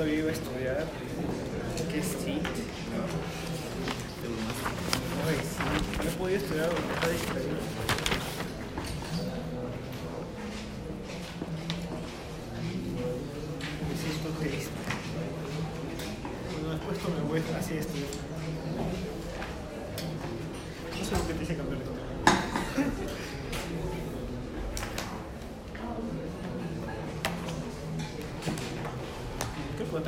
todavía iba a estudiar. ¿Qué SIT? Ay, sí, no podía estudiar porque está distraído. Me siento triste. Bueno, después me voy así a estudiar. No sé por qué te hice cambiar de tema. ¿Qué puedo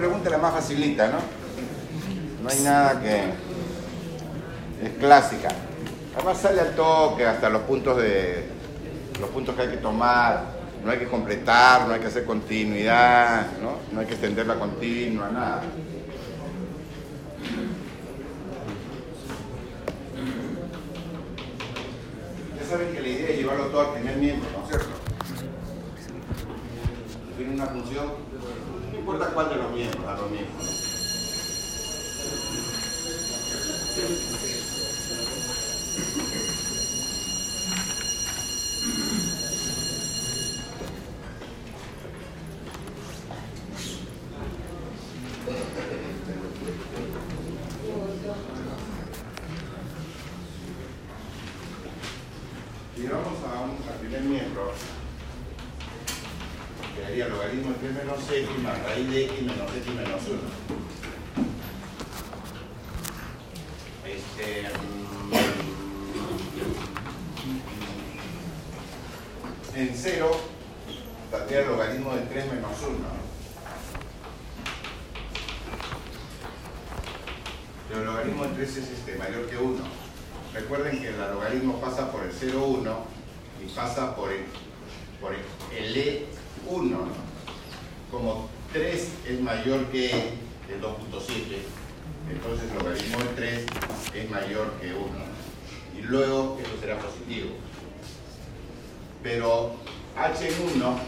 pregunta la más facilita, ¿no? No hay nada que... es clásica. Además sale al toque hasta los puntos de... los puntos que hay que tomar. No hay que completar, no hay que hacer continuidad, ¿no? No hay que extender la continua, nada. Ya saben que la idea es llevarlo todo al primer miembro, ¿no es cierto? Tiene una función, importa cuál de los miembros, a los mismos. sería logaritmo de 3 menos x más raíz de x menos x menos 1. Este, mm, en 0 estaría logaritmo de 3 menos 1. Pero el logaritmo de 3 es este, mayor que 1. Recuerden que el logaritmo pasa por el 0, 1 y pasa por el, por el, el e 1, como 3 es mayor que el 2.7, entonces el logaritmo de 3 es mayor que 1. Y luego esto será positivo. Pero h en 1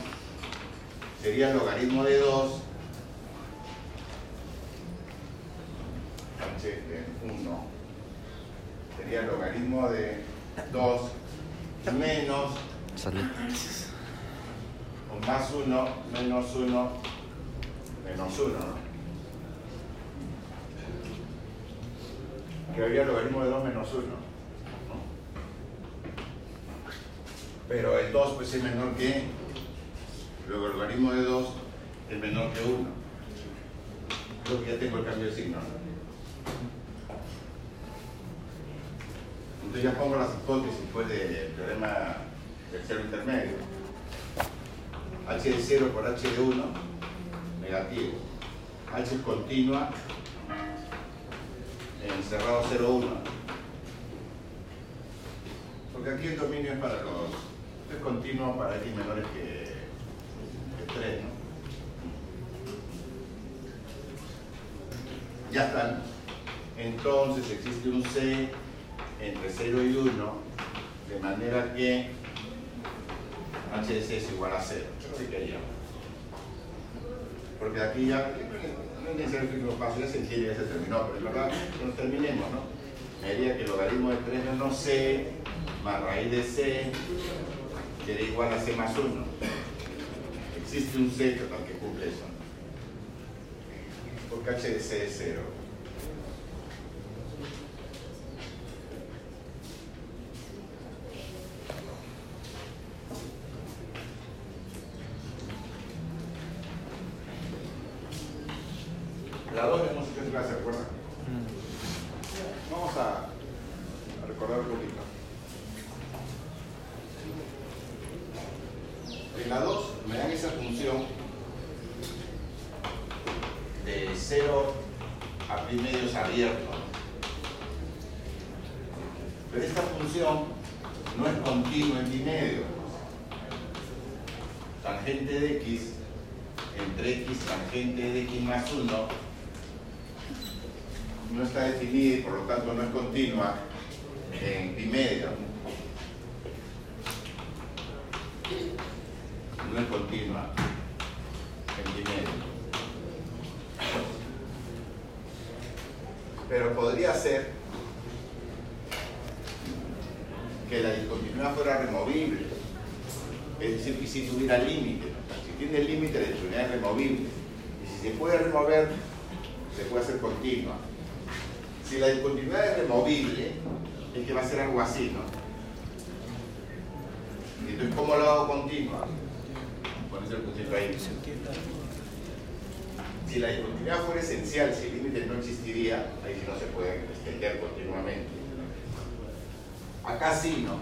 sería el logaritmo de 2 h en 1 sería el logaritmo de 2 menos Salud o más 1 menos 1 menos 1 ¿no? que habría el logaritmo de 2 menos 1 ¿no? pero el 2 pues es menor que luego el logaritmo de 2 es menor que 1 creo que ya tengo el cambio de signo ¿no? Entonces ya pongo las hipótesis pues, del teorema del cero intermedio. H de 0 por H de 1, negativo. H es continua en cerrado 0, 1. Porque aquí el dominio es para los... Es continuo para x menores que, que 3, ¿no? Ya están. Entonces existe un C entre 0 y 1, de manera que h de c es igual a 0. Que ya. Porque aquí ya, no es necesario que lo paso, ya se entiende, ya se terminó, pero es verdad que nos terminemos, ¿no? Me diría que el logaritmo de 3 menos c más raíz de c sería igual a c más 1. Existe un total que cumple eso. Porque h de c es 0. La 2 hemos hecho en clase, ¿recuerdan? Vamos a recordar un poquito. En la 2 me dan esa función de 0 a pi medios abierto. Pero esta función no es continua en pi medio. Tangente de x entre x tangente de x más 1 no está definida y por lo tanto no es continua en pi medio. No es continua en pi medio. Pero podría ser que la discontinuidad fuera removible, es decir, que si tuviera límite. Si tiene límite, la discontinuidad es removible. Y si se puede remover, se puede hacer continua. Si la discontinuidad es removible, es que va a ser algo así, ¿no? Entonces, ¿cómo lo hago continua? Pones el puntito ahí. Si la discontinuidad fuera esencial, si el límite no existiría, ahí sí no se puede extender continuamente. Acá sí, ¿no?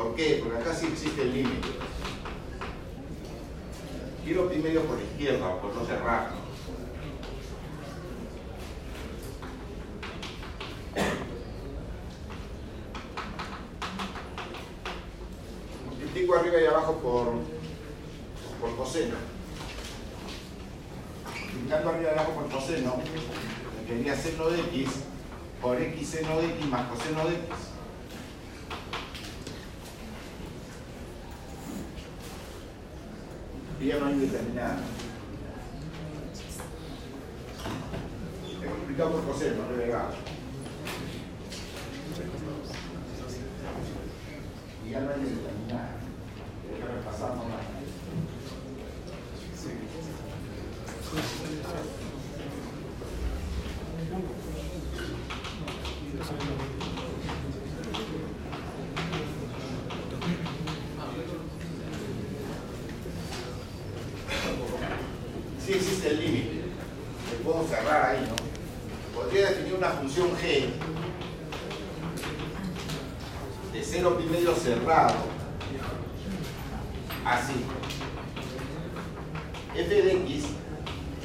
¿Por qué? Porque acá sí existe el límite. Quiero primero por la izquierda, por no cerrar, ¿no? Multiplico arriba y abajo por, por coseno. Multiplicando por coseno, me quedaría seno de x por x seno de x más coseno de x. Y ya no hay determinada. He multiplicado por coseno, relegado. Y ya no hay determinada. Sí existe el límite. Le puedo cerrar ahí, ¿no? Podría definir una función g de 0 pi medio cerrado. Así. f de x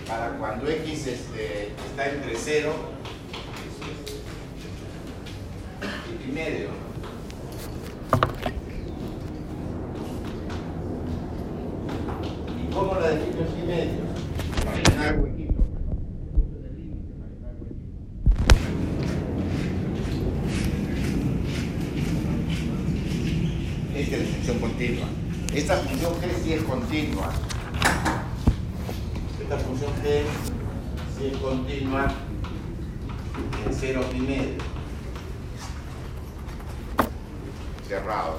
para cuando x este, está entre 0 y pi medio. ¿Y cómo la defino en pi medio? Imaginar el huequito. Punto del límite, imaginar el huequito. Esta es la función Esta función g sí es continua. Esta función g sí es continua en 0 pi medio. Cerrado.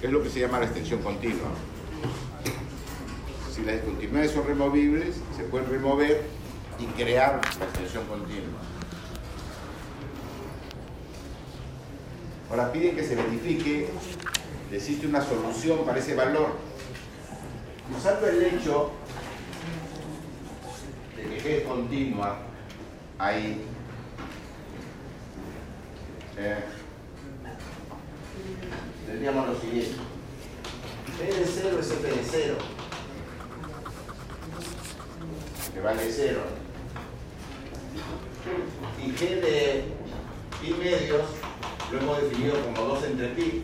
Es lo que se llama la extensión continua. Si las discontinuidades son removibles, se pueden remover y crear la extensión continua. Ahora piden que se verifique que existe una solución para ese valor. Usando el hecho de que G es continua, ahí eh, tendríamos lo siguiente. G de 0 es F de 0, que vale 0. Y G de pi medios lo hemos definido como 2 entre pi.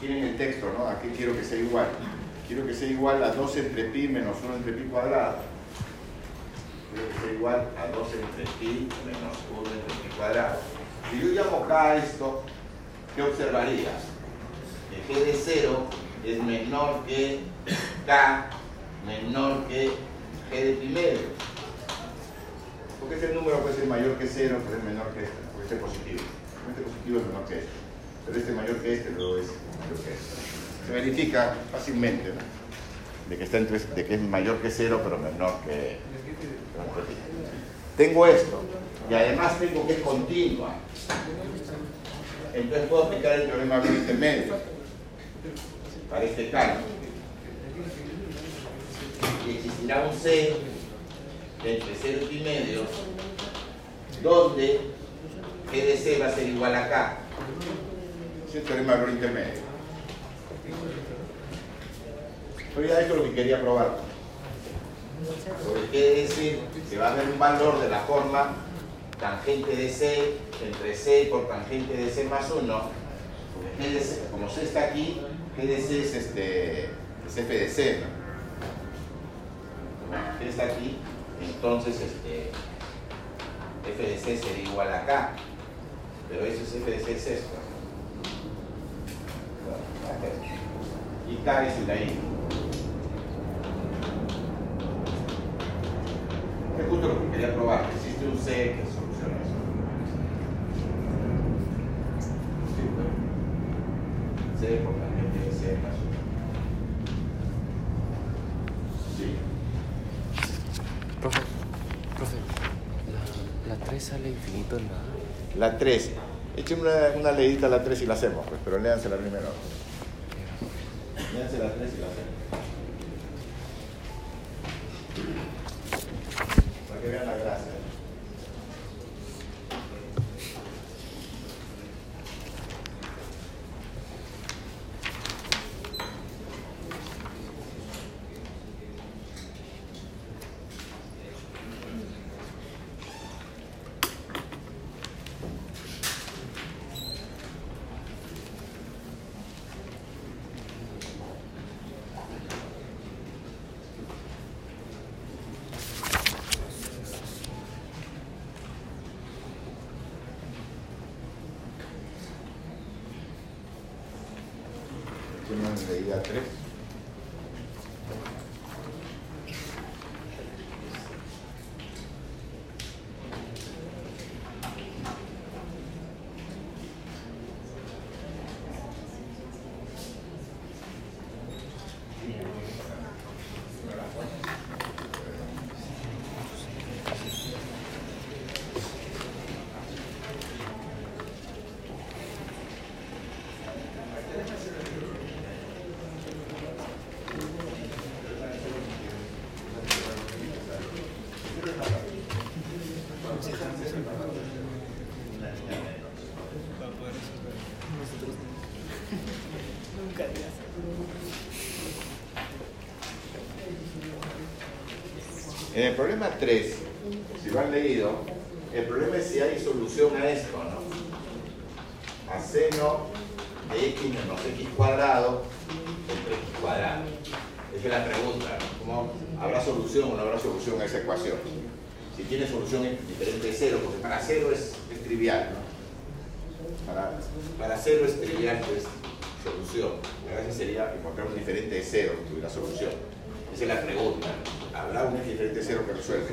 Tienen el texto, ¿no? Aquí quiero que sea igual. Quiero que sea igual a 2 entre pi menos 1 entre pi cuadrado. Quiero que sea igual a 2 entre pi menos 1 entre pi cuadrado. Si yo llamo K a esto, ¿qué observarías? Que G de 0 es menor que K menor que G de pi medio. Porque este número puede ser mayor que 0, puede ser menor que este, puede ser positivo. Este positivo es menor que este. Pero este mayor que este, luego es mayor que este. Se verifica fácilmente, ¿no? De que, está entre, de que es mayor que 0, pero menor que. Tengo esto, y además tengo que es continua. Entonces puedo aplicar el teorema de este medio. Para este. Y existirá un C entre 0 y pi medio, donde G de C va a ser igual a K. Es el teorema de valor intermedio. Pero ya esto es lo que quería probar. Sobre qué decir, se va a ver un valor de la forma tangente de C entre C por tangente de C más 1. Porque como C está aquí, G de C es, este, es F de C. ¿no? Está aquí, entonces este, F de C sería igual a K. Pero eso es F de C es esto. Y K es el de ahí. Es justo lo que quería probar. Existe un C que soluciona eso. C por tangente uno. Sí. Profe, profe, la, la 3 sale infinito en nada. La 3. Echen una, una a la 3 y la hacemos, pues, pero léansela primero. Léanse la 3 y la hacemos. Para que vean la gracia. Echen una leída a 3. En el problema 3, si lo han leído, el problema es si hay solución a esto, ¿no? A seno de x menos x cuadrado entre x cuadrado. Esa es la pregunta, ¿no? ¿Cómo habrá solución o no habrá solución a esa ecuación? Si tiene solución diferente de cero, porque para cero es, trivial, ¿no? Para, para cero es trivial, pues solución. La gracia sería encontrar un diferente de cero que tuviera solución. Esa es la pregunta. ¿Habrá un diferente cero que resuelve?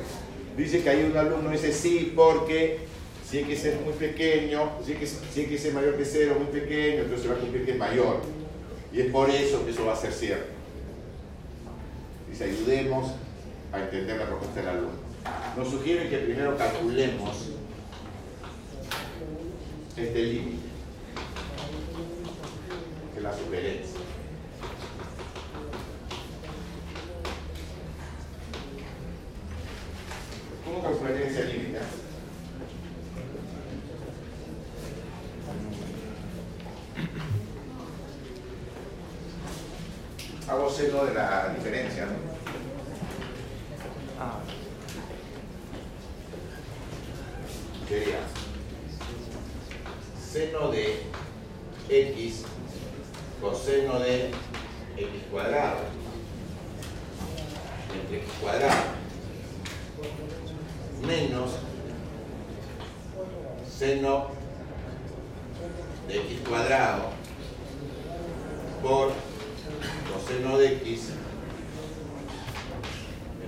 Dice que hay un alumno dice sí porque si X es muy pequeño, si X, si X es mayor que cero, muy pequeño, entonces se va a cumplir que es mayor. Y es por eso que eso va a ser cierto. Dice, ayudemos a entender la propuesta del alumno. Nos sugiere que primero calculemos este límite, que la sugerencia. ¿Cómo calcularía ese límite? Hago seno de la diferencia, ¿no? Sería seno de x coseno de x cuadrado entre x cuadrado menos seno de x cuadrado por coseno de x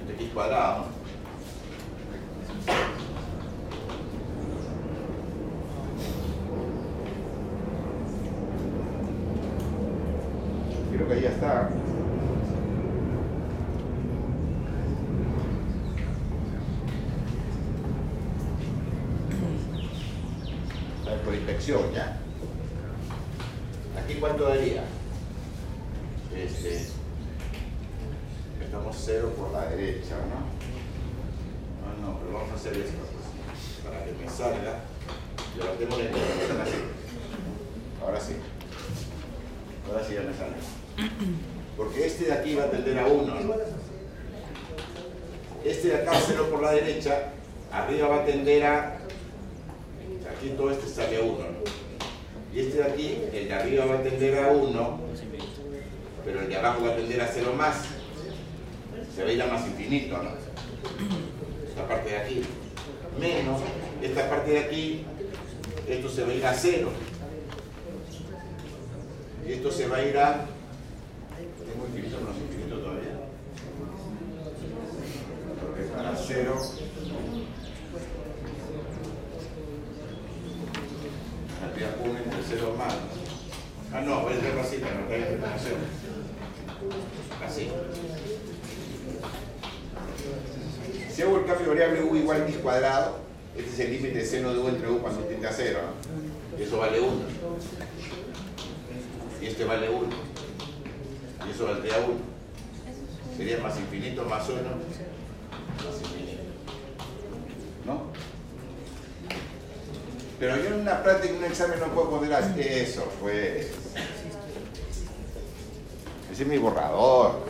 entre x cuadrado creo que ahí ya está Ya aquí cuánto daría este, estamos 0 por la derecha, ¿no? Ah, no, pero vamos a hacer esto, pues, para que me salga. Levantemos la interpretación. Ahora sí. Ahora sí ya me sale. Porque este de aquí va a tender a 1, ¿no? Este de acá, 0 por la derecha, arriba va a tender a... Aquí todo este sale a 1, ¿no? Y este de aquí, el de arriba va a tender a 1, pero el de abajo va a tender a 0 más. Se ve ya más infinito, ¿no? Esta parte de aquí. Menos esta parte de aquí, esto se va a ir a 0. Y esto se va a ir a... ¿Tengo infinito menos infinito todavía? Porque para 0... 1 entre 0 más. Ah, no, voy a hacerlo así para no en tentación. Así. Si hago el cambio de variable u igual a x cuadrado, este es el límite de seno de u entre u cuando tiende a 0, ¿no? Eso vale 1. Y este vale 1. Y eso valdría 1. Sería más infinito más 1. Más infinito. ¿No? Pero yo en una práctica, en un examen no puedo poner así. eso, pues. Ese es mi borrador.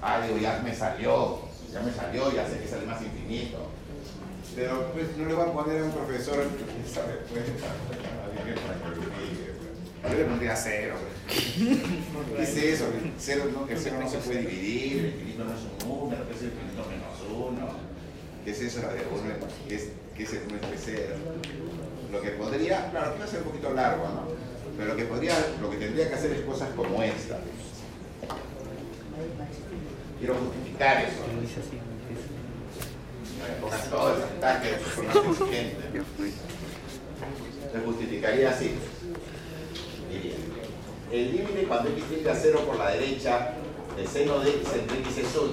Ah, digo, ya me salió. Ya me salió, ya sé que sale más infinito. Pero pues no le voy a poner a un profesor que sabe pues, pues. Yo le pondría cero. ¿Qué es eso? El cero no, el cero no se puede dividir, el infinito no es un número, ¿qué es el infinito menos uno? ¿Qué es eso de uno? ¿Qué es, el entre cero? Lo que podría, claro, que va a ser un poquito largo, ¿no? Pero lo que podría, lo que tendría que hacer es cosas como esta. Quiero justificar eso. El exigentes. Se justificaría así. Diría, el límite cuando x tiende a 0 por la derecha de seno de x entre x es 1.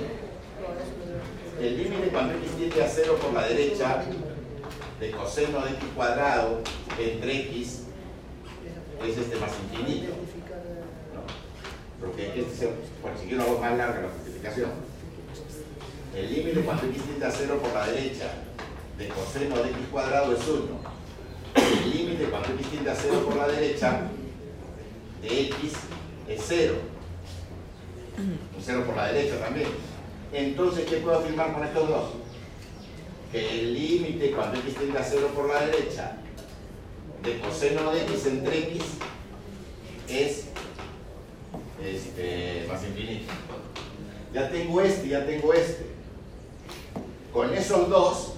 El límite cuando x tiende a 0 por la derecha de coseno de x cuadrado entre x es este más infinito. ¿no? Porque este es, bueno, si quiero hago más larga la justificación. El límite cuando x tiende a 0 por la derecha de coseno de x cuadrado es 1. El límite cuando x tiende a 0 por la derecha de x es 0. Un 0 por la derecha también. Entonces, ¿qué puedo afirmar con estos dos? Que el límite cuando x tiende a 0 por la derecha de coseno de x entre x es este, más infinito. Ya tengo este, ya tengo este. Con esos dos,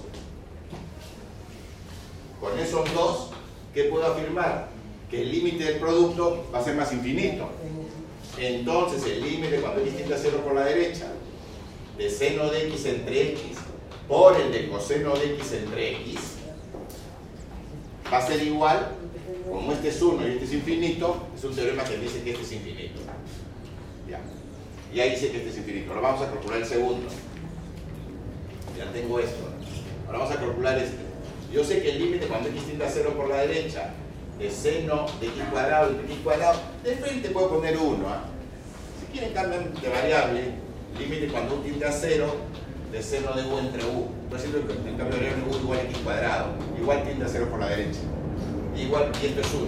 con esos dos, ¿qué puedo afirmar? Que el límite del producto va a ser más infinito. Entonces el límite cuando x tiende a 0 por la derecha de seno de x entre x por el de coseno de x entre x va a ser igual, como este es 1 y este es infinito, es un teorema que dice que este es infinito. Ya. Y ahí dice que este es infinito. Ahora vamos a calcular el segundo. Ya tengo esto. Ahora vamos a calcular este. Yo sé que el límite cuando x tiende a 0 por la derecha de seno de x cuadrado entre x cuadrado, de frente puedo poner 1. ¿ah? Si quieren cambiar de variable, límite cuando tiende a 0 de seno de u entre u. Por ejemplo, el cambio de u igual a x cuadrado, igual tiende a 0 por la derecha. Igual, y esto es 1.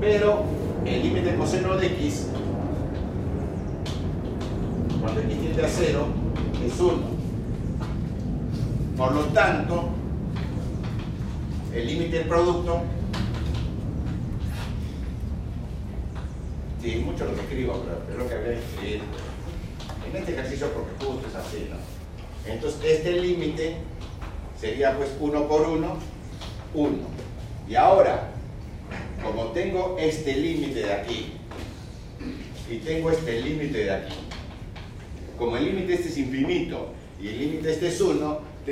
Pero el límite coseno de x, cuando x tiende a 0, es 1. Por lo tanto, el límite del producto, sí, mucho lo que escribo, pero es que había que escribir. En este ejercicio, porque justo es así, ¿no? Entonces, este límite sería pues 1 por 1, 1. Y ahora, como tengo este límite de aquí, y tengo este límite de aquí, como el límite este es infinito, y el límite este es 1,